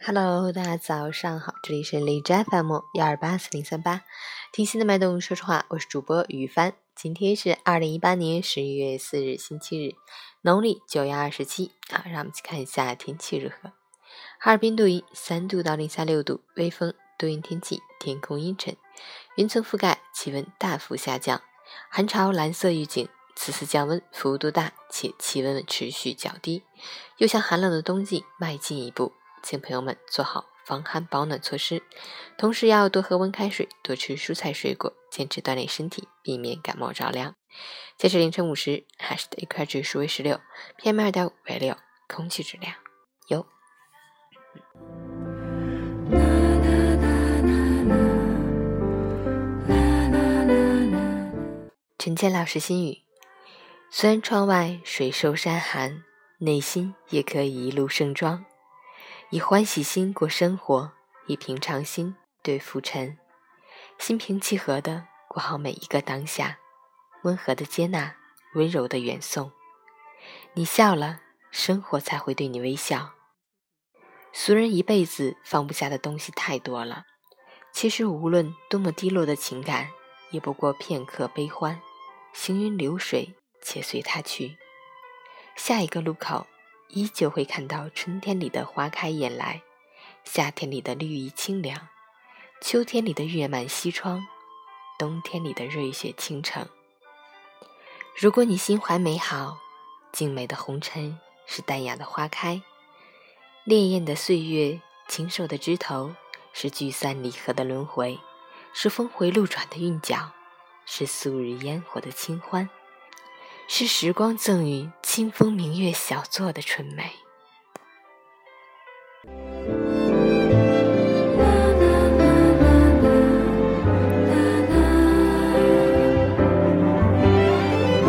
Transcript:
Hello，大家早上好，这里是荔枝 FM 幺二八四零三八，听心的脉动，说实话，我是主播于帆。今天是二零一八年十一月四日，星期日，农历九月二十七啊。让我们去看一下天气如何。哈尔滨多云，三度到零下六度，微风，多云天气，天空阴沉，云层覆盖，气温大幅下降，寒潮蓝色预警。此次降温幅度大，且气温持续较低，又向寒冷的冬季迈进一步，请朋友们做好防寒保暖措施，同时要多喝温开水，多吃蔬菜水果，坚持锻炼身体，避免感冒着凉。截至凌晨五时，海市的 AQI 指数为十六，PM 二点五为六，空气质量优。陈建老师心语。虽然窗外水瘦山寒，内心也可以一路盛装。以欢喜心过生活，以平常心对浮沉，心平气和的过好每一个当下，温和的接纳，温柔的远送。你笑了，生活才会对你微笑。俗人一辈子放不下的东西太多了，其实无论多么低落的情感，也不过片刻悲欢，行云流水。且随它去，下一个路口依旧会看到春天里的花开燕来，夏天里的绿意清凉，秋天里的月满西窗，冬天里的瑞雪倾城。如果你心怀美好，静美的红尘是淡雅的花开，烈焰的岁月，禽兽的枝头，是聚散离合的轮回，是峰回路转的韵脚，是素日烟火的清欢。是时光赠予清风明月小坐的春美。